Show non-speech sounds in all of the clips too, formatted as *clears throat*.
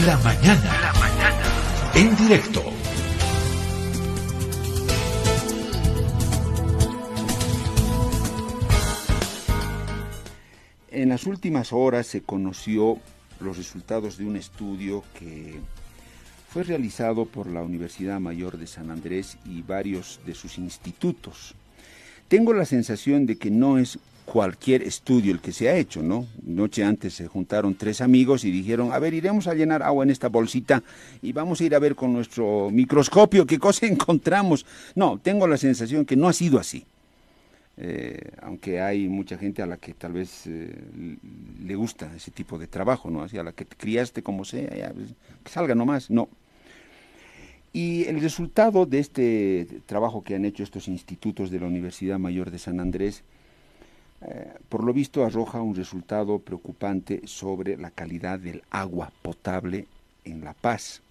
La mañana. La mañana. En directo. En las últimas horas se conoció los resultados de un estudio que fue realizado por la Universidad Mayor de San Andrés y varios de sus institutos. Tengo la sensación de que no es cualquier estudio el que se ha hecho, ¿no? Noche antes se juntaron tres amigos y dijeron, a ver, iremos a llenar agua en esta bolsita y vamos a ir a ver con nuestro microscopio qué cosa *laughs* encontramos. No, tengo la sensación que no ha sido así. Eh, aunque hay mucha gente a la que tal vez eh, le gusta ese tipo de trabajo, ¿no? Así a la que te criaste como sea, ya, pues, que salga nomás, no. Y el resultado de este trabajo que han hecho estos institutos de la Universidad Mayor de San Andrés, eh, por lo visto arroja un resultado preocupante sobre la calidad del agua potable en La Paz.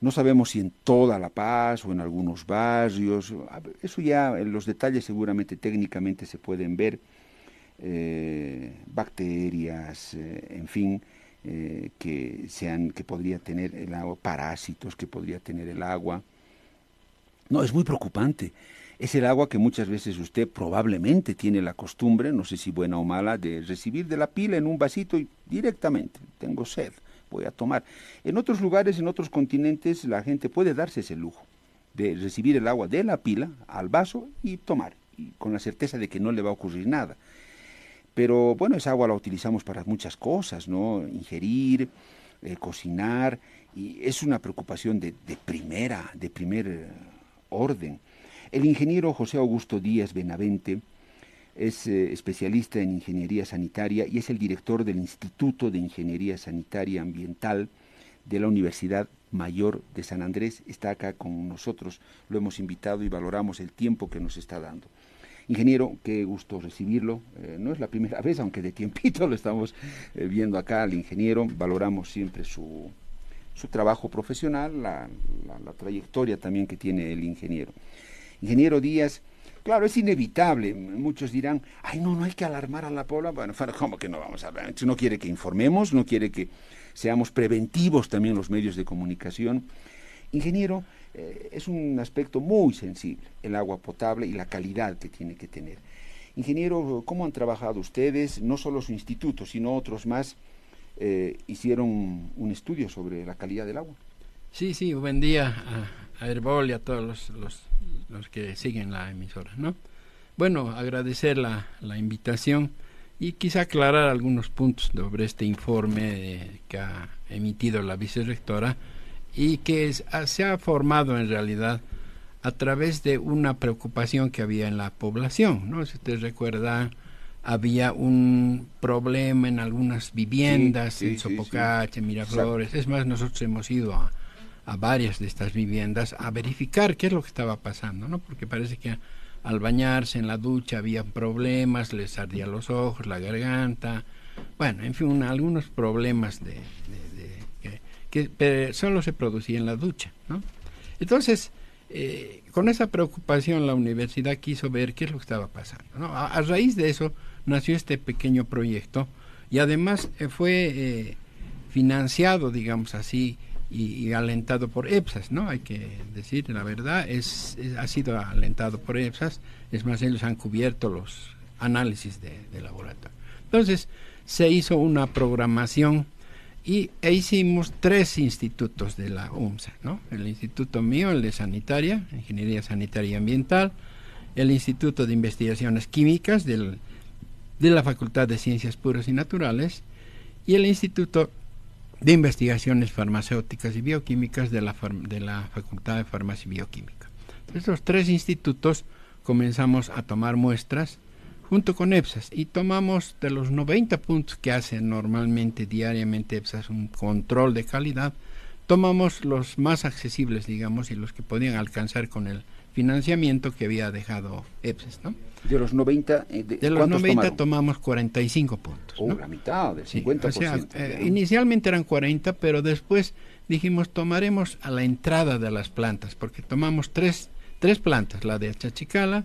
No sabemos si en toda La Paz o en algunos barrios, eso ya en los detalles seguramente técnicamente se pueden ver, eh, bacterias, eh, en fin, eh, que, sean, que podría tener el agua, parásitos que podría tener el agua. No, es muy preocupante. Es el agua que muchas veces usted probablemente tiene la costumbre, no sé si buena o mala, de recibir de la pila en un vasito y directamente, tengo sed, voy a tomar. En otros lugares, en otros continentes, la gente puede darse ese lujo de recibir el agua de la pila al vaso y tomar, y con la certeza de que no le va a ocurrir nada. Pero bueno, esa agua la utilizamos para muchas cosas, ¿no? Ingerir, eh, cocinar, y es una preocupación de, primera, de primer eh, orden. El ingeniero José Augusto Díaz Benavente es eh, especialista en ingeniería sanitaria y es el director del Instituto de Ingeniería Sanitaria Ambiental de la Universidad Mayor de San Andrés. Está acá con nosotros, lo hemos invitado y valoramos el tiempo que nos está dando. Ingeniero, qué gusto recibirlo. Eh, no es la primera *laughs* vez, aunque de tiempito lo estamos eh, viendo acá al ingeniero. Valoramos siempre su, su trabajo profesional, la, la, trayectoria también que tiene el ingeniero. Ingeniero Díaz, claro, es inevitable. Muchos dirán, ay, no, no hay que alarmar a la población. Bueno, *laughs* ¿cómo que no vamos a hablar? No quiere que informemos, no quiere que seamos preventivos también los medios de comunicación. Ingeniero, eh, es un aspecto muy sensible, el agua potable y la calidad que tiene que tener. Ingeniero, ¿cómo han trabajado ustedes? No solo su instituto, sino otros más eh, hicieron un estudio sobre la calidad del agua. Sí, sí, buen día a, Herbol y a todos los, los, que siguen la emisora, ¿no? Bueno, agradecer la, la invitación y quizá aclarar algunos puntos sobre este informe que ha emitido la vicerrectora y que se ha formado en realidad a través de una preocupación que había en la población, ¿no? Si usted recuerda, había un problema en algunas viviendas, en Sopocache, Miraflores, es más, nosotros hemos ido a, a, varias de estas viviendas a verificar qué es lo que estaba pasando, ¿no? Porque parece que al bañarse en la ducha había problemas, les ardía los ojos, la garganta, bueno, en fin, algunos problemas de que solo se producía en la ducha. ¿no? Entonces, eh, con esa preocupación la universidad quiso ver qué es lo que estaba pasando. ¿no? A, raíz de eso nació este pequeño proyecto y además eh, fue eh, financiado, digamos así, y, alentado por EPSAS, ¿no? Hay que decir la verdad, es, ha sido alentado por EPSAS, es más, ellos han cubierto los análisis de, laboratorio. Entonces, se hizo una programación y e hicimos tres institutos de la UMSA, ¿no? El instituto mío, el de Sanitaria, Ingeniería Sanitaria y Ambiental, el Instituto de Investigaciones Químicas del, de la Facultad de Ciencias Puras y Naturales y el Instituto de Investigaciones Farmacéuticas y Bioquímicas de la, de la Facultad de Farmacia y Bioquímica. Estos tres institutos comenzamos a tomar muestras junto con EPSAS y tomamos de los 90 puntos que hace normalmente diariamente EPSAS un control de calidad, tomamos los más accesibles, digamos, y los que podían alcanzar con el financiamiento que había dejado EPSAS, ¿no? De los 90, eh, de, los 90 tomamos 45 puntos. Oh, la mitad, del 50%. o sea, eh, inicialmente eran 40, pero después dijimos tomaremos a la entrada de las plantas, porque tomamos tres, tres plantas, la de Achachicala,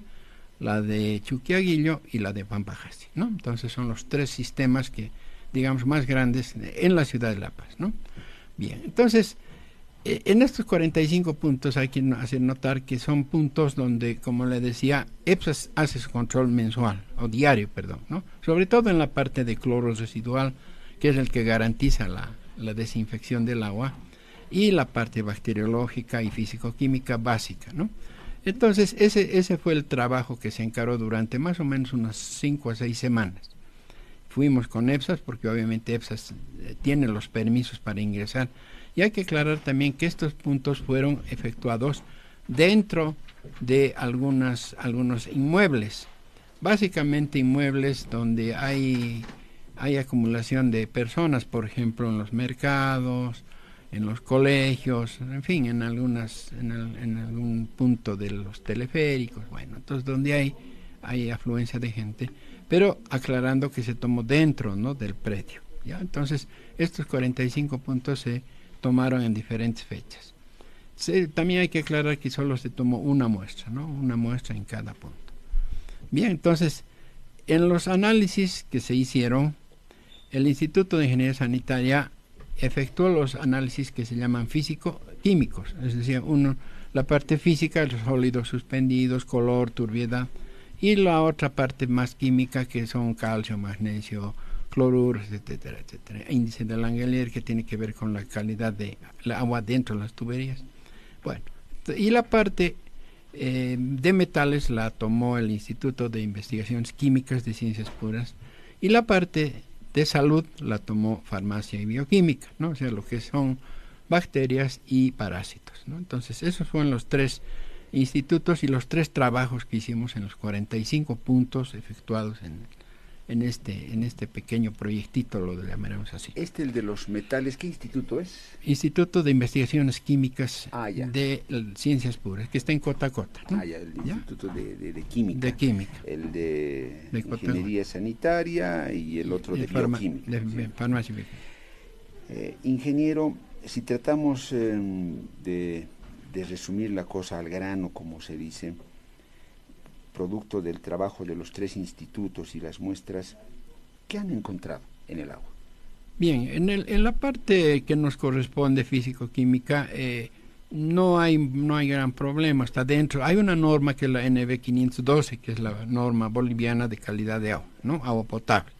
la de Chuquiaguillo y la de Pampajasi, ¿no? Entonces son los tres sistemas que, digamos, más grandes en la ciudad de La Paz, ¿no? Bien, entonces, en estos 45 puntos hay que hacer notar que son puntos donde, como le decía, EPSAS hace su control mensual, o diario, perdón, ¿no? Sobre todo en la parte de cloro residual, que es el que garantiza la, la desinfección del agua, y la parte bacteriológica y físico-química básica, ¿no? Entonces, ese, ese fue el trabajo que se encaró durante más o menos unas 5 a 6 semanas. Fuimos con EPSAS, porque obviamente EPSAS eh, tiene los permisos para ingresar y hay que aclarar también que estos puntos fueron efectuados dentro de algunas, algunos inmuebles, básicamente inmuebles donde hay, hay acumulación de personas, por ejemplo, en los mercados, en los colegios, en fin, en algunas, en, algún punto de los teleféricos, bueno, entonces donde hay, hay afluencia de gente, pero aclarando que se tomó dentro, ¿no? del predio, ¿ya? Entonces, estos 45 puntos se tomaron en diferentes fechas. también hay que aclarar que solo se tomó una muestra, ¿no? Una muestra en cada punto. Bien, entonces, en los análisis que se hicieron, el Instituto de Ingeniería Sanitaria efectuó los análisis que se llaman físico-químicos, es decir, uno, la parte física, los sólidos suspendidos, color, turbiedad, y la otra parte más química que son calcio, magnesio, cloruros, etcétera, etcétera. Índice de Langelier que tiene que ver con la calidad de la agua dentro de las tuberías. Bueno, y la parte eh, de metales la tomó el Instituto de Investigaciones Químicas de Ciencias Puras y la parte de salud la tomó farmacia y bioquímica, ¿no? O sea, lo que son bacterias y parásitos, ¿no? Entonces, esos fueron los tres institutos y los tres trabajos que hicimos en los 45 puntos efectuados en en este, en este pequeño proyectito, lo llamaremos así. Este, el de los metales, ¿qué instituto es? Instituto de Investigaciones Químicas ah, de Ciencias Puras, que está en Cota Cota. Ah, ya, el Instituto de, de, Química. De Química. El de, Ingeniería Sanitaria y el otro de, Bioquímica. De, Farmacia eh, ingeniero, si tratamos de, de resumir la cosa al grano, como se dice, producto del trabajo de los tres institutos y las muestras, ¿qué han encontrado en el agua? Bien, en, el, en la parte que nos corresponde físico-química, eh, no hay no hay gran problema está dentro. Hay una norma que es la NB 512 que es la norma boliviana de calidad de agua no agua potable.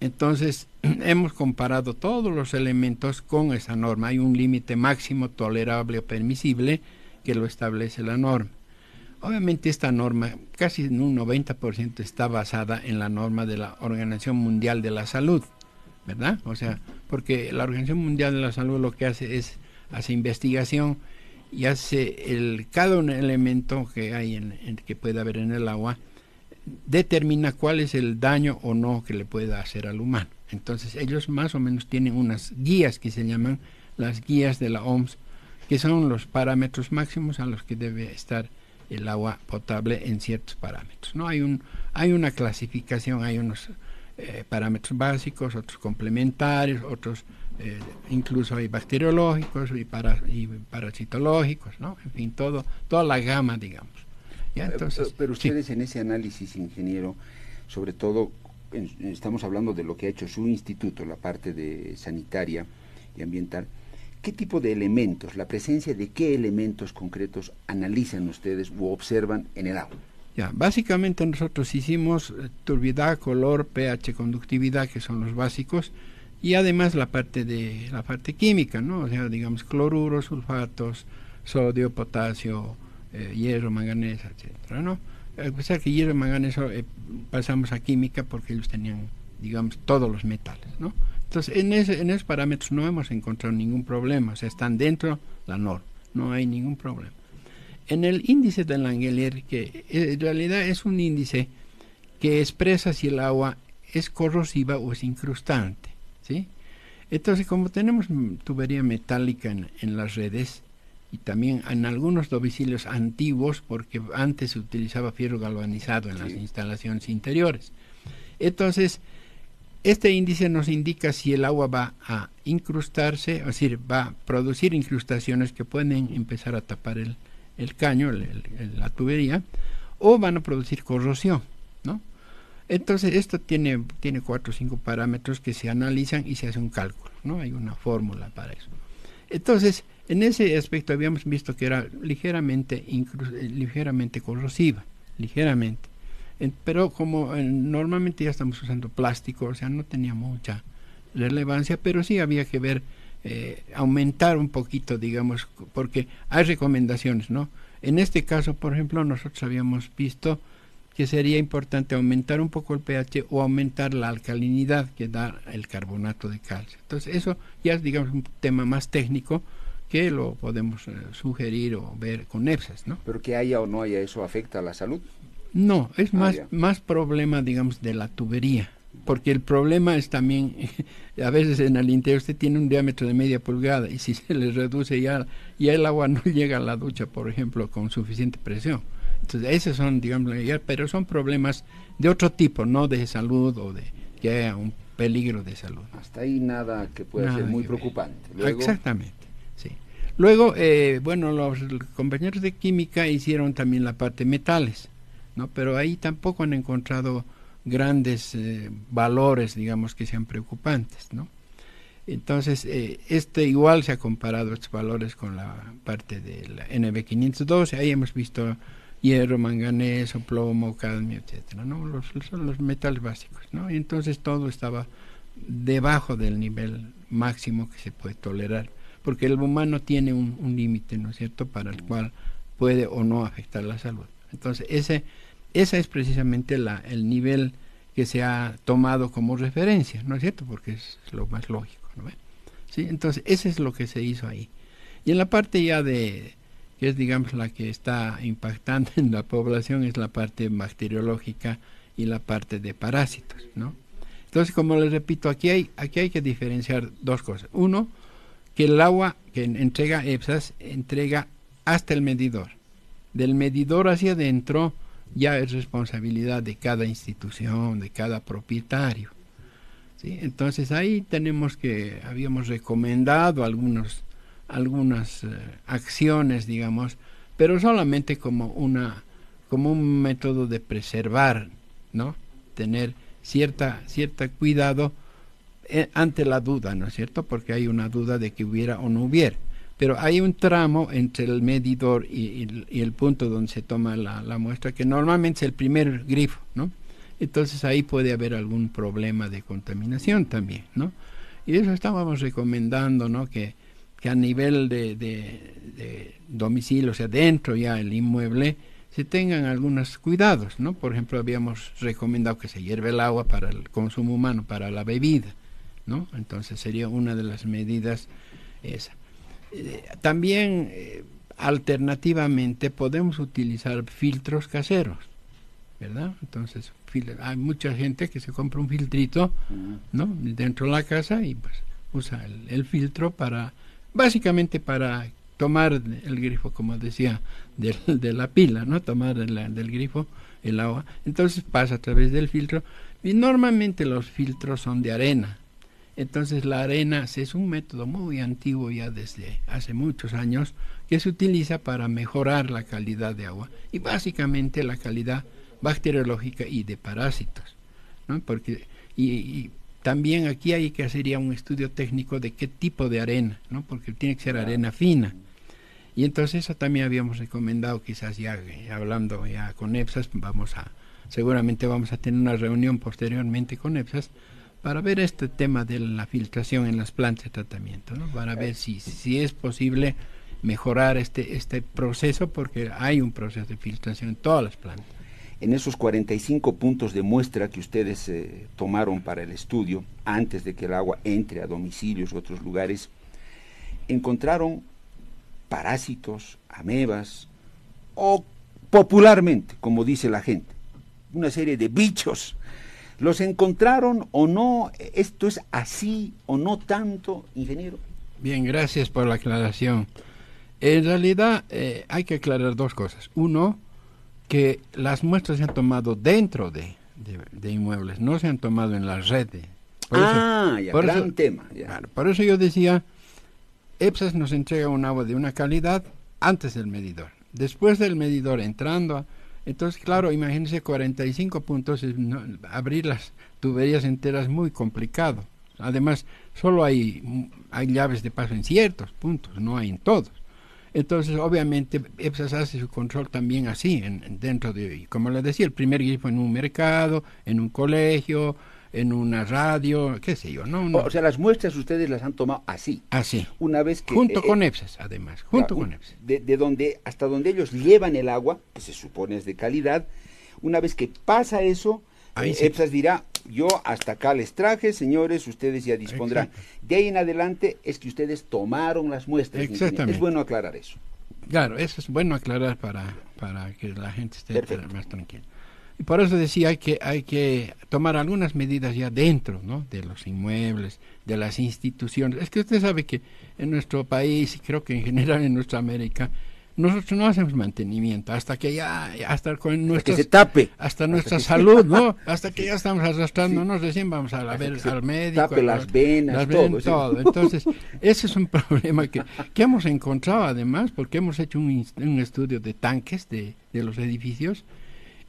Entonces *clears throat* hemos comparado todos los elementos con esa norma. Hay un límite máximo tolerable o permisible que lo establece la norma Obviamente esta norma, casi en un 90% está basada en la norma de la Organización Mundial de la Salud, ¿verdad? O sea, porque la Organización Mundial de la Salud lo que hace es, hace investigación y hace el, cada un elemento que hay en, que puede haber en el agua, determina cuál es el daño o no que le pueda hacer al humano. Entonces ellos más o menos tienen unas guías que se llaman las guías de la OMS, que son los parámetros máximos a los que debe estar el agua potable en ciertos parámetros. No hay un hay una clasificación, hay unos eh, parámetros básicos, otros complementarios, otros eh, incluso hay bacteriológicos y, para, y parasitológicos, ¿no? En fin, todo toda la gama, digamos. ¿Ya? Entonces, pero, ustedes en ese análisis, ingeniero, sobre todo estamos hablando de lo que ha hecho su instituto, la parte de sanitaria y ambiental ¿Qué tipo de elementos, la presencia de qué elementos concretos analizan ustedes u observan en el agua? Ya, básicamente nosotros hicimos eh, turbidad, color, pH, conductividad, que son los básicos, y además la parte de la parte química, ¿no? O sea, digamos cloruros, sulfatos, sodio, potasio, eh, hierro, manganeso, etcétera, ¿no? A que hierro y manganeso eh, pasamos a química porque ellos tenían, digamos, todos los metales, ¿no? Entonces, en, ese, en esos parámetros no hemos encontrado ningún problema, o sea, están dentro la norma, no hay ningún problema. En el índice de Langelier, que en realidad es un índice que expresa si el agua es corrosiva o es incrustante, ¿sí? Entonces, como tenemos tubería metálica en, las redes y también en algunos domicilios antiguos, porque antes se utilizaba fierro galvanizado en las instalaciones interiores, entonces este índice nos indica si el agua va a incrustarse, es decir, va a producir incrustaciones que pueden empezar a tapar el, caño, la tubería, o van a producir corrosión, ¿no? Entonces, esto tiene, tiene cuatro o cinco parámetros que se analizan y se hace un cálculo, ¿no? Hay una fórmula para eso. Entonces, en ese aspecto habíamos visto que era ligeramente, ligeramente corrosiva, ligeramente. Pero como normalmente ya estamos usando plástico, o sea, no tenía mucha relevancia, pero sí había que ver, eh, aumentar un poquito, digamos, porque hay recomendaciones, ¿no? En este caso, por ejemplo, nosotros habíamos visto que sería importante aumentar un poco el pH o aumentar la alcalinidad que da el carbonato de calcio. Entonces, eso ya es, digamos, un tema más técnico que lo podemos eh, sugerir o ver con EPSAS, ¿no? Pero que haya o no haya eso afecta a la salud. No, es ah, más, más problema, digamos, de la tubería. Porque el problema es también, *laughs* a veces en el interior usted tiene un diámetro de media pulgada y *laughs* si se le reduce ya, ya el agua no *laughs* llega a la ducha, por ejemplo, con suficiente presión. Entonces, esos son, digamos, pero son problemas de otro tipo, no de salud o de que haya un peligro de salud. Hasta ahí nada que pueda ser muy preocupante. Exactamente. Luego, eh, bueno, los compañeros de química hicieron también la parte metales, ¿no? Pero ahí tampoco han encontrado grandes eh, valores, digamos, que sean preocupantes, ¿no? Entonces, eh, este igual se ha comparado estos valores con la parte del NB512, ahí hemos visto hierro, manganeso, plomo, cadmio, etcétera, ¿no? Los, son los metales básicos, ¿no? Y entonces todo estaba debajo del nivel máximo que se puede tolerar porque el humano tiene un, límite, ¿no es cierto?, para el cual puede o no afectar la salud. Entonces, ese, esa es precisamente la, el nivel que se ha tomado como referencia, ¿no es cierto?, porque es lo más lógico, ¿no? ¿Sí? Entonces, ese es lo que se hizo ahí. Y en la parte ya de, que es digamos la que está impactando *laughs* en la población, es la parte bacteriológica y la parte de parásitos, ¿no? Entonces, como les repito, aquí hay, aquí hay que diferenciar dos cosas. Uno, que el agua que entrega EPSAS entrega hasta el medidor. Del medidor hacia adentro ya es responsabilidad de cada institución, de cada propietario. ¿sí? Entonces ahí tenemos que, habíamos recomendado algunos, algunas eh, acciones, digamos, pero solamente como, una, como un método de preservar, ¿no? Tener cierta, cierta cuidado eh, ante la duda, ¿no es cierto? Porque hay una duda de que hubiera o no hubiera. Pero hay un tramo entre el medidor y, el punto donde se toma la, muestra, que normalmente es el primer grifo, ¿no? Entonces ahí puede haber algún problema de contaminación también, ¿no? Y eso estábamos recomendando, ¿no? Que, que a nivel de, de, domicilio, o sea, dentro ya el inmueble, se tengan algunos cuidados, ¿no? Por ejemplo, habíamos recomendado que se hierve el agua para el consumo humano, para la bebida, ¿no? Entonces sería una de las medidas esa. Eh, también eh, alternativamente podemos utilizar filtros caseros, ¿verdad? Entonces hay mucha gente que se compra un filtrito, ¿no? Dentro de la casa y pues usa el, filtro para, básicamente para tomar el grifo, como decía, de la pila, ¿no? Tomar del grifo el agua. Entonces pasa a través del filtro y normalmente los filtros son de arena, entonces la arena es un método muy antiguo ya desde hace muchos años que se utiliza para mejorar la calidad de agua y básicamente la calidad bacteriológica y de parásitos. ¿no? Porque, y, también aquí hay que hacer ya un estudio técnico de qué tipo de arena, ¿no? porque tiene que ser arena fina. Y entonces eso también habíamos recomendado, quizás ya hablando ya con EPSAS, vamos a, seguramente vamos a tener una reunión posteriormente con EPSAS para ver este tema de la filtración en las plantas de tratamiento, ¿no? para ver si, si es posible mejorar este, este proceso, porque hay un proceso de filtración en todas las plantas. En esos 45 puntos de muestra que ustedes eh, tomaron para el estudio, antes de que el agua entre a domicilios u otros lugares, encontraron parásitos, amebas, o popularmente, como dice la gente, una serie de bichos ¿Los encontraron o no? ¿Esto es así o no tanto, ingeniero? Bien, gracias por la aclaración. En realidad eh, hay que aclarar dos cosas. Uno, que las muestras se han tomado dentro de, inmuebles, no se han tomado en la red. ah, ya, gran tema. por eso yo decía, EPSAS nos entrega un agua de una calidad antes del medidor. Después del medidor entrando a entonces, claro, imagínense 45 puntos, abrir las tuberías enteras muy complicado. Además, solo hay, hay llaves de paso en ciertos puntos, no hay en todos. Entonces, obviamente, EPSAS hace su control también así, en, dentro de, como le decía, el primer grifo en un mercado, en un colegio, en una radio, qué sé yo, ¿no? O sea, las muestras ustedes las han tomado así. Así. Una vez que... Junto eh, con EPSAS, además, junto con EPSAS. De, de, donde, hasta donde ellos llevan el agua, que se supone es de calidad, una vez que pasa eso, eh, EPSAS dirá, yo hasta acá les traje, señores, ustedes ya dispondrán. De ahí en adelante es que ustedes tomaron las muestras. Exactamente. Es bueno aclarar eso. Claro, eso es bueno aclarar para, para que la gente esté más tranquila. Y por eso decía que hay que tomar algunas medidas ya dentro ¿no? de los inmuebles, de las instituciones. Es que usted sabe que en nuestro país, y creo que en general en nuestra América, nosotros no hacemos mantenimiento. Hasta que ya hasta con nuestra tape. hasta nuestra salud no hasta que ya estamos arrastrándonos sí. recién vamos a ver al médico tape las venas todo, entonces *laughs* ese es un problema que, que hemos encontrado además porque hemos hecho un, un estudio de tanques de, de los edificios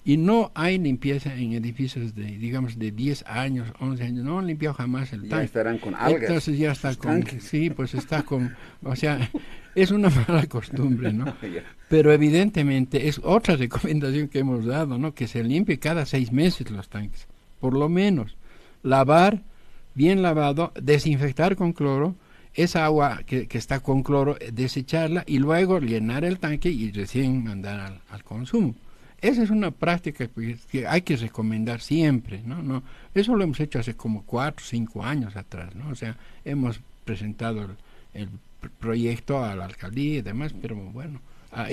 y no hay limpieza en edificios de, digamos, de 10 años, 11 años, no han limpiado jamás el tanque. Ya estarán con algas. Entonces ya está con, sí, pues está con, o sea, *laughs* es una mala costumbre, ¿no? *laughs* Pero evidentemente es otra recomendación que hemos dado, ¿no? Que se limpie cada seis meses los tanques, por lo menos. Lavar, bien lavado, desinfectar con cloro, esa agua que, que está con cloro, desecharla y luego llenar el tanque y recién mandar al, al consumo. Esa es una práctica que hay que recomendar siempre, ¿no? no Eso lo hemos hecho hace como cuatro, cinco años atrás, ¿no? O sea, hemos presentado el, el proyecto a la alcaldía y demás, pero bueno,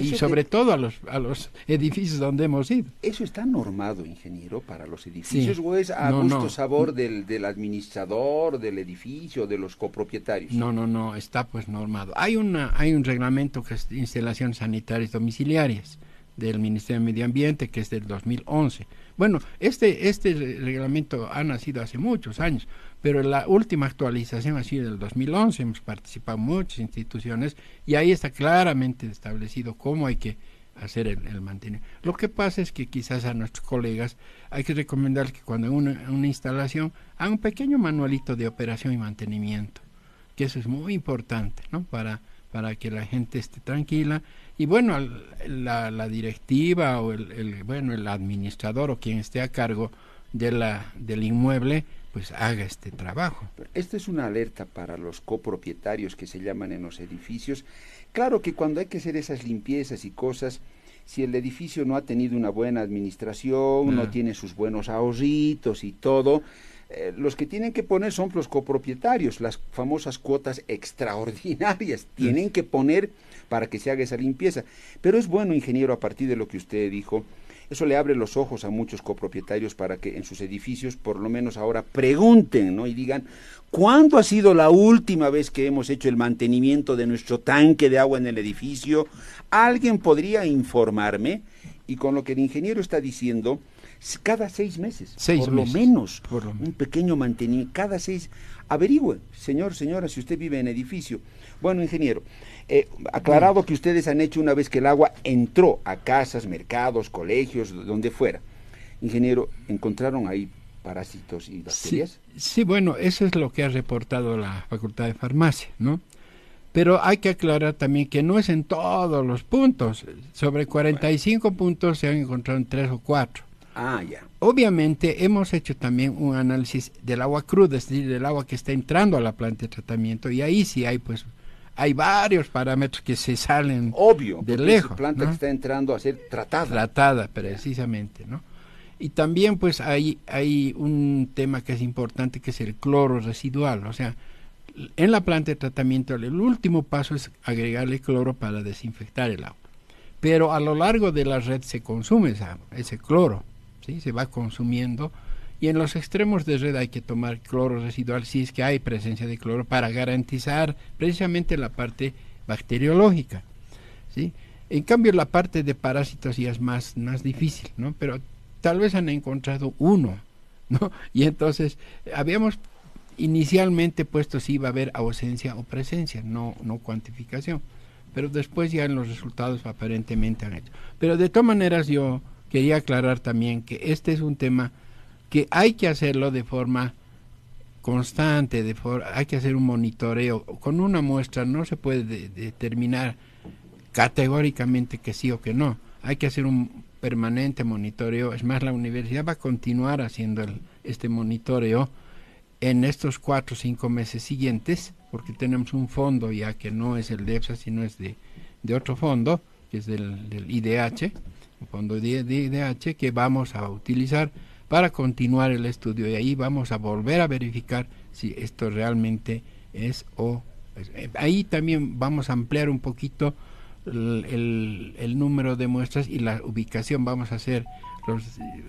y sobre te... todo a los, a los *laughs* edificios donde hemos ido. ¿Eso está normado, ingeniero, para los edificios sí. o es a no, gusto no. sabor del, del administrador, del edificio, de los copropietarios? No, no, no, está pues normado. Hay, una, hay un reglamento que es de instalaciones sanitarias domiciliarias del Ministerio de Medio Ambiente, que es del 2011. Bueno, este, este reglamento ha nacido hace muchos años, pero la última actualización ha sido del 2011, hemos participado muchas instituciones y ahí está claramente establecido cómo hay que hacer el, mantenimiento. Lo que pasa es que quizás a nuestros colegas hay que recomendar que cuando una, una instalación haga un pequeño manualito de operación y mantenimiento, que eso es muy importante, ¿no? Para, para que la gente esté tranquila y bueno la, la directiva o el, el, bueno el administrador o quien esté a cargo de la del inmueble pues haga este trabajo. Esto es una alerta para los copropietarios que se llaman en los edificios. Claro que cuando hay que hacer esas limpiezas y cosas, si el edificio no ha tenido una buena administración, ah. no tiene sus buenos ahorritos y todo, eh, los que tienen que poner son los copropietarios, las famosas cuotas extraordinarias, *laughs* tienen que poner para que se haga esa limpieza. Pero es bueno, ingeniero, a partir de lo que usted dijo, eso le abre los ojos a muchos copropietarios para que en sus edificios, por lo menos ahora, pregunten, ¿no? Y digan, ¿cuándo ha sido la última vez que hemos hecho el mantenimiento de nuestro tanque de agua en el edificio? ¿Alguien podría informarme? Y con lo que el ingeniero está diciendo, cada seis meses, seis por, meses lo menos, por lo un pequeño mantenimiento, cada seis, averigüe, señor, señora, si usted vive en edificio. Bueno, ingeniero, eh, aclarado que ustedes han hecho una vez que el agua entró a casas, mercados, colegios, donde fuera. Ingeniero, ¿encontraron ahí parásitos y bacterias? Sí, sí, bueno, eso es lo que ha reportado la Facultad de Farmacia, ¿no? Pero hay que aclarar también que no es en todos los puntos. Sobre 45 bueno. puntos se han encontrado en 3 o 4. Ah, ya. Obviamente hemos hecho también un análisis del agua cruda, es decir, del agua que está entrando a la planta de tratamiento y ahí sí hay pues hay varios parámetros que se salen obvio de lejos. Es planta ¿no? que está entrando a ser tratada. Tratada, precisamente, ¿no? Y también pues hay, hay un tema que es importante que es el cloro residual, o sea, en la planta de tratamiento el último paso es agregarle cloro para desinfectar el agua. Pero a lo largo de la red se consume esa, ese cloro, se va consumiendo y en los extremos de red hay que tomar cloro residual si es que hay presencia de cloro para garantizar precisamente la parte bacteriológica. ¿sí? En cambio la parte de parásitos ya es más, más difícil, ¿no? pero tal vez han encontrado uno. *laughs* ¿no? Y entonces habíamos inicialmente puesto si iba a haber ausencia o presencia, no, no cuantificación. Pero después ya en los resultados aparentemente han hecho. Pero de todas maneras yo quería aclarar también que este es un tema que hay que hacerlo de forma constante, de hay que hacer un monitoreo. Con una muestra no se puede determinar categóricamente que sí o que no. Hay que hacer un permanente monitoreo. Es más, la universidad va a continuar haciendo este monitoreo en estos cuatro o cinco meses siguientes, porque tenemos un fondo ya que no es el de sino es de, otro fondo, que es del IDH, un fondo de, IDH que vamos a utilizar para continuar el estudio y ahí vamos a volver a verificar si esto realmente es o eh, ahí también vamos a ampliar un poquito el, el, número de muestras y la ubicación vamos a hacer los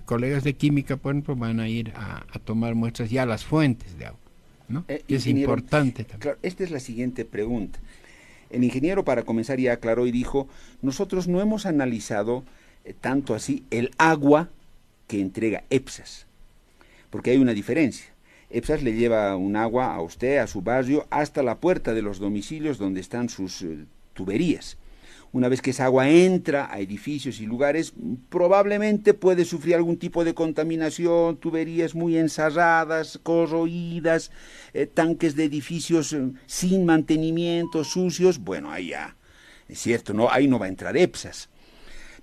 colegas de química por ejemplo van a ir a, tomar muestras ya a las fuentes de agua ¿no? Eh, es importante también. esta es la siguiente pregunta el ingeniero para comenzar ya aclaró y dijo nosotros no hemos analizado eh, tanto así el agua que entrega EPSAS, porque hay una diferencia. EPSAS le lleva un agua a usted, a su barrio, hasta la puerta de los domicilios donde están sus eh, tuberías. Una vez que esa agua entra a edificios y lugares, probablemente puede sufrir algún tipo de contaminación, tuberías muy ensarradas, corroídas, eh, tanques de edificios eh, sin mantenimiento, sucios. Bueno, ahí ya, es cierto, no, ahí no va a entrar EPSAS.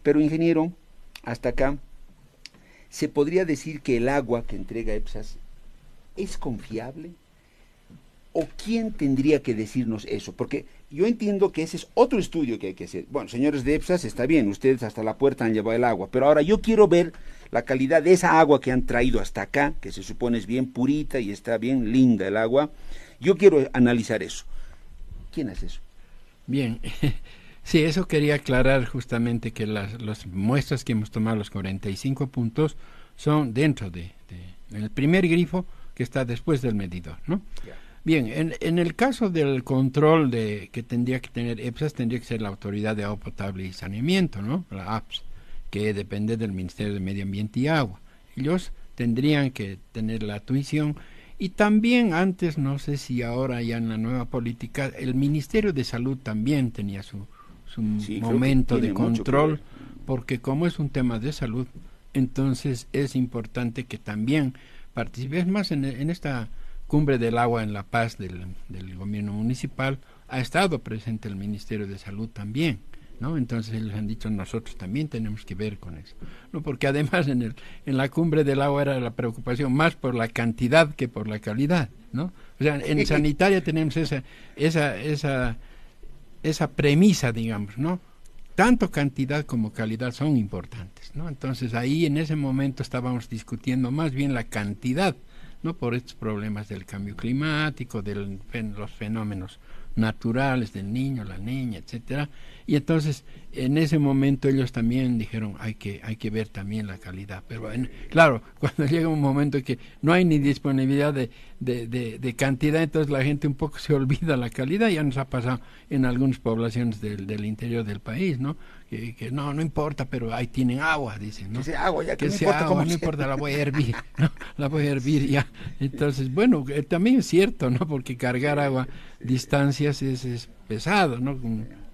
Pero ingeniero, hasta acá, ¿se podría decir que el agua que entrega EPSAS es confiable? ¿O quién tendría que decirnos eso? Porque yo entiendo que ese es otro estudio que hay que hacer. Bueno, señores de EPSAS, está bien, ustedes hasta la puerta han llevado el agua, pero ahora yo quiero ver la calidad de esa agua que han traído hasta acá, que se supone es bien purita y está bien linda el agua. Yo quiero analizar eso. ¿Quién hace eso? Bien, *laughs* Sí, eso quería aclarar justamente que las, las muestras que hemos tomado, los 45 puntos, son dentro de, el primer grifo que está después del medidor, ¿no? Bien, en, en, el caso del control de que tendría que tener EPSAS, tendría que ser la Autoridad de Agua Potable y Saneamiento, ¿no? La APS, que depende del Ministerio de Medio Ambiente y Agua. Ellos tendrían que tener la tuición y también antes, no sé si ahora ya en la nueva política, el Ministerio de Salud también tenía su, un momento de control, porque como es un tema de salud, entonces es importante que también participes más en, esta cumbre del agua en La Paz del, del, gobierno municipal, ha estado presente el Ministerio de Salud también. ¿No? Entonces ellos han dicho nosotros también tenemos que ver con eso, ¿no? Porque además en el en la cumbre del agua era la preocupación más por la cantidad que por la calidad, ¿no? O sea, en sanitaria tenemos esa esa esa esa premisa, digamos, ¿no? Tanto cantidad como calidad son importantes, ¿no? Entonces ahí en ese momento estábamos discutiendo más bien la cantidad, ¿no? Por estos problemas del cambio climático, de los fenómenos naturales del niño, la niña, etcétera. Y entonces en ese momento ellos también dijeron hay que hay que ver también la calidad. Pero claro, *laughs* cuando llega un momento que no hay ni disponibilidad de, de, cantidad, entonces la gente un poco se olvida la calidad. Ya nos ha pasado en algunas poblaciones del, del interior del país, ¿no? Que, no, no importa, pero ahí tienen agua, dicen, ¿no? Que sea agua, ya que, no importa agua, no importa, la voy a hervir, *laughs* ¿no? La voy a hervir ya. Entonces, bueno, eh, también es cierto, ¿no? Porque cargar agua distancias es, es pesado, ¿no?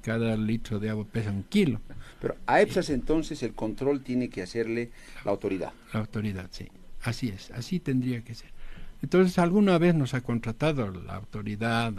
Cada litro de agua pesa un kilo. Pero a EPSAS entonces el control tiene que hacerle la autoridad. La autoridad, sí. Así es, así tendría que ser. Entonces, alguna vez nos ha contratado la autoridad,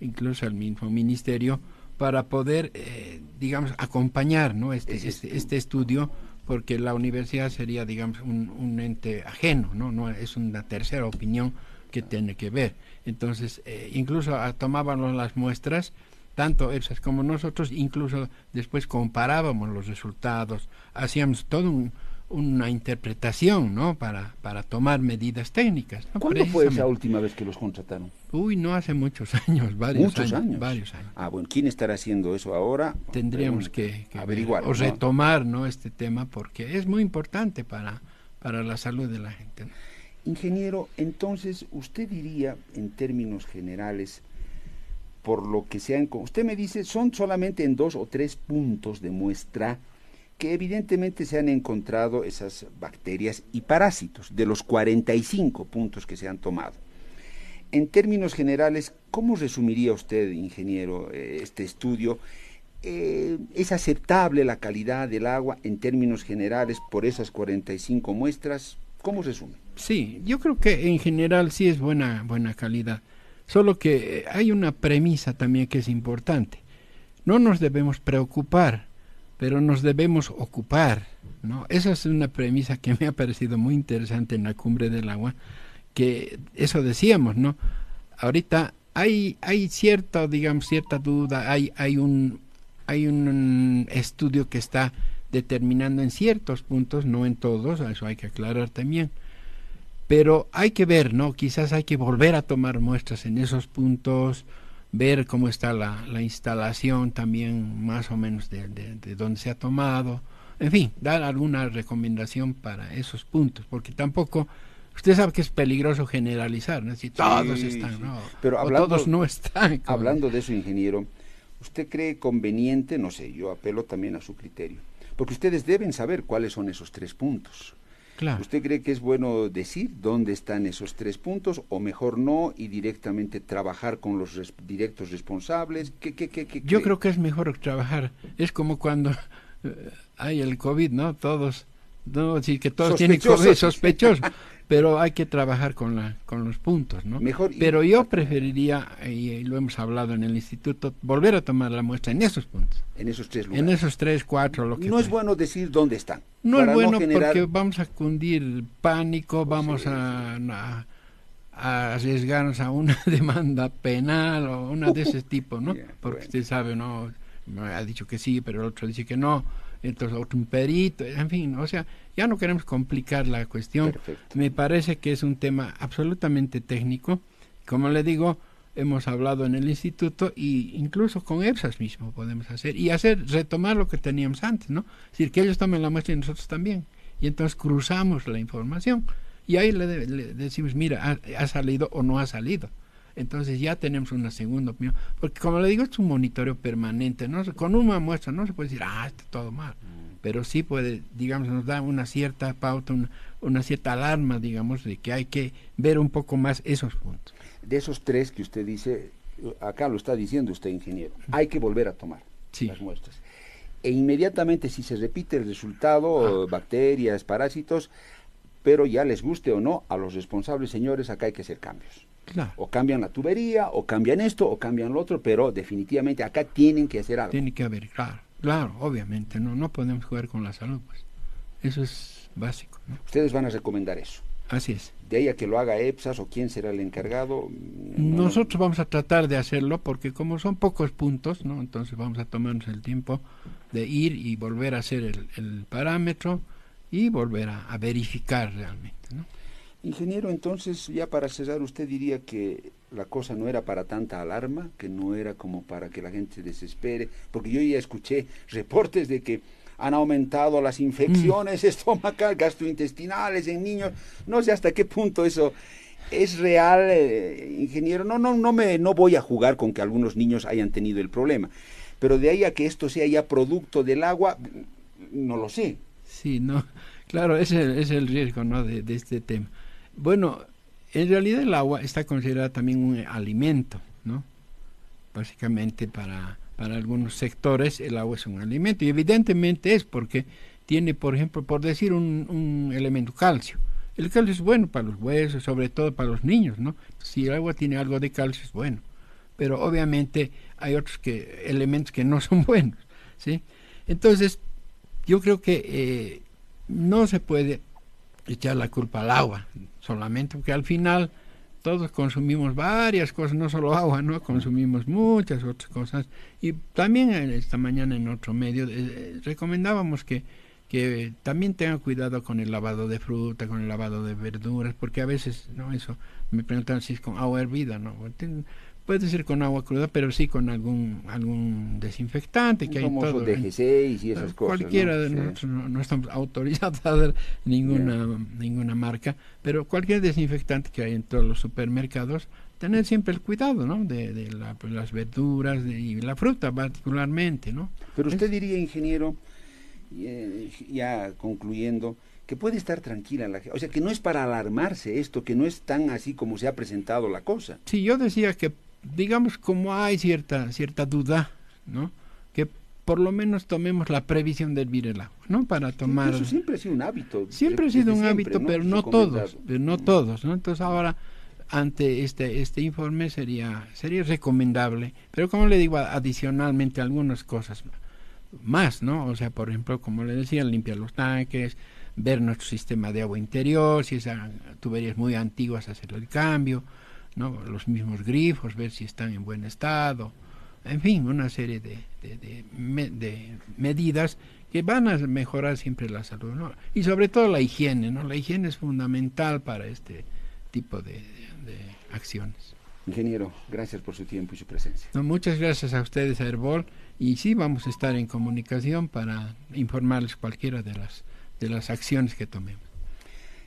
incluso el mismo ministerio, para poder, eh, digamos, acompañar ¿no? este, este, este, estudio, porque la universidad sería, digamos, un, ente ajeno, ¿no? no es una tercera opinión que tiene que ver. Entonces, eh, incluso ah, tomábamos las muestras, tanto EPSAS como nosotros, incluso después comparábamos los resultados, hacíamos todo un, una interpretación, ¿no? Para, para tomar medidas técnicas. ¿Cuándo fue esa última vez que los contrataron? Uy, no hace muchos años, varios ¿Muchos años, Varios años. Ah, bueno, ¿quién estará haciendo eso ahora? Tendríamos que, averiguar o retomar, ¿no? Este tema porque es muy importante para, para la salud de la gente. Ingeniero, entonces, usted diría, en términos generales, por lo que sean, usted me dice, son solamente en dos o tres puntos de muestra que evidentemente se han encontrado esas bacterias y parásitos de los 45 puntos que se han tomado. En términos generales, ¿cómo resumiría usted, ingeniero, eh, este estudio? Eh, ¿Es aceptable la calidad del agua en términos generales por esas 45 muestras? ¿Cómo resume? Sí, yo creo que en general sí es buena, buena calidad. Solo que hay una premisa también que es importante. No nos debemos preocupar, pero nos debemos ocupar. ¿no? Esa es una premisa que me ha parecido muy interesante en la cumbre del agua, que eso decíamos, ¿no? Ahorita hay, hay cierta, digamos, cierta duda, hay, hay, un, hay un estudio que está determinando en ciertos puntos, no en todos, eso hay que aclarar también. Pero hay que ver, ¿no? Quizás hay que volver a tomar muestras en esos puntos, ver cómo está la, la instalación también más o menos de, de, de donde se ha tomado, en fin, dar alguna recomendación para esos puntos, porque tampoco usted sabe que es peligroso generalizar, ¿no? Si todos están, sí. ¿no? Pero hablando, todos no están. Como... Hablando de eso, ingeniero, ¿usted cree conveniente, no sé, yo apelo también a su criterio, porque ustedes deben saber cuáles son esos tres puntos. Claro. ¿Usted cree que es bueno decir dónde están esos tres puntos o mejor no y directamente trabajar con los res directos responsables? ¿Qué, qué, qué, qué yo creo que es mejor trabajar. Es como cuando hay el COVID, ¿no? Todos, no decir que todos tienen COVID sospechoso, *laughs* pero hay que trabajar con la con los puntos, ¿no? Mejor pero yo preferiría y lo hemos hablado en el instituto volver a tomar la muestra en esos puntos. En esos tres lugares. En esos tres, cuatro, lo que No es bueno decir dónde están. No es bueno no generar... porque vamos a cundir pánico, vamos sí, a, a, a, arriesgarnos a una *laughs* demanda penal o una de ese *laughs* tipo, ¿no? Yeah, porque bueno. usted sabe, ¿no? ha dicho que sí, pero el otro dice que no, entonces otro un perito, en fin, o sea, ya no queremos complicar la cuestión. Perfecto. Me parece que es un tema absolutamente técnico. Como le digo, hemos hablado en el instituto y incluso con EPSAS mismo podemos hacer y hacer retomar lo que teníamos antes, ¿no? Es decir, que ellos tomen la muestra y nosotros también. Y entonces cruzamos la información y ahí le, le decimos, mira, ha, ha salido o no ha salido entonces ya tenemos una segunda opinión. Porque como le digo, es un monitoreo permanente. ¿no? Con una muestra no se puede decir, ah, está todo mal. Pero sí puede, digamos, nos da una cierta pauta, una, una, cierta alarma, digamos, de que hay que ver un poco más esos puntos. De esos tres que usted dice, acá lo está diciendo usted, ingeniero, hay que volver a tomar sí. las muestras. E inmediatamente, si se repite el resultado, ah. bacterias, parásitos, pero ya les guste o no, a los responsables señores, acá hay que hacer cambios. Claro. O cambian la tubería, o cambian esto, o cambian lo otro, pero definitivamente acá tienen que hacer algo. Tiene que haber, claro, claro, obviamente, no, no podemos jugar con la salud, pues. Eso es básico. ¿no? Ustedes van a recomendar eso. Así es. De ahí a que lo haga EPSAS o quién será el encargado. No, Nosotros no. vamos a tratar de hacerlo porque como son pocos puntos, ¿no? Entonces vamos a tomarnos el tiempo de ir y volver a hacer el, el parámetro y volver a, a verificar realmente, ¿no? Ingeniero, entonces, ya para cerrar, usted diría que la cosa no era para tanta alarma, que no era como para que la gente se desespere, porque yo ya escuché reportes de que han aumentado las infecciones mm. *laughs* estomacales, gastrointestinales en niños, no sé hasta qué punto eso es real, eh, ingeniero, no, no, no me, no voy a jugar con que algunos niños hayan tenido el problema, pero de ahí a que esto sea ya producto del agua, no lo sé. Sí, no, claro, ese es el riesgo, ¿no?, de, de este tema. Bueno, en realidad el agua está considerada también un alimento, ¿no? Básicamente para, para algunos sectores el agua es un alimento y evidentemente es porque tiene, por ejemplo, por decir un, un elemento calcio. El calcio es bueno para los huesos, sobre todo para los niños, ¿no? Si el agua tiene algo de calcio es bueno, pero obviamente hay otros que elementos que no *laughs* son buenos, ¿sí? Entonces, yo creo que eh, no se puede echar la culpa al agua solamente, porque al final todos consumimos varias cosas, no solo agua, ¿no? Consumimos muchas otras cosas. Y también esta mañana en otro medio eh, recomendábamos que, que también tengan cuidado con el lavado de fruta, con el lavado de verduras, porque a veces, ¿no? Eso, me preguntan si es con agua hervida, ¿no? Puede ser con agua cruda, pero sí con algún algún desinfectante que hay todo. DG6 y esas cosas. Cualquiera ¿no? de sí. nosotros no, no, estamos autorizados a dar ninguna yeah. ninguna marca, pero cualquier desinfectante que hay en todos los supermercados, tener siempre el cuidado, ¿no? De, de la, pues, las verduras de, y la fruta particularmente, ¿no? Pero usted es, diría, ingeniero, ya concluyendo, que puede estar tranquila la gente, o sea, que no es para alarmarse esto, que no es tan así como se ha presentado la cosa. Sí, yo decía que digamos como hay cierta cierta duda no que por lo menos tomemos la previsión de hervir el agua, ¿no? Para tomar... Eso siempre ha sido un hábito. Siempre ha sido un hábito, pero no todos, pero no todos, ¿no? Entonces ahora ante este este informe sería sería recomendable, pero como le digo adicionalmente algunas cosas más, ¿no? O sea, por ejemplo, como le decía, limpiar los tanques, ver nuestro sistema de agua interior, si esas tuberías muy antiguas hacer el cambio, ¿no? Los mismos grifos, ver si están en buen estado, en fin, una serie de, de, de, medidas que van a mejorar siempre la salud, ¿no? Y sobre todo la higiene, ¿no? La higiene es fundamental para este tipo de, acciones. Ingeniero, gracias por su tiempo y su presencia. muchas gracias a ustedes, a Herbol, y sí vamos a estar en comunicación para informarles cualquiera de las, de las acciones que tomemos.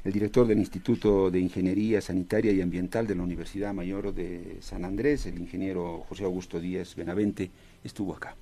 El director del Instituto de Ingeniería Sanitaria y Ambiental de la Universidad Mayor de San Andrés, el ingeniero José Augusto Díaz Benavente, estuvo acá.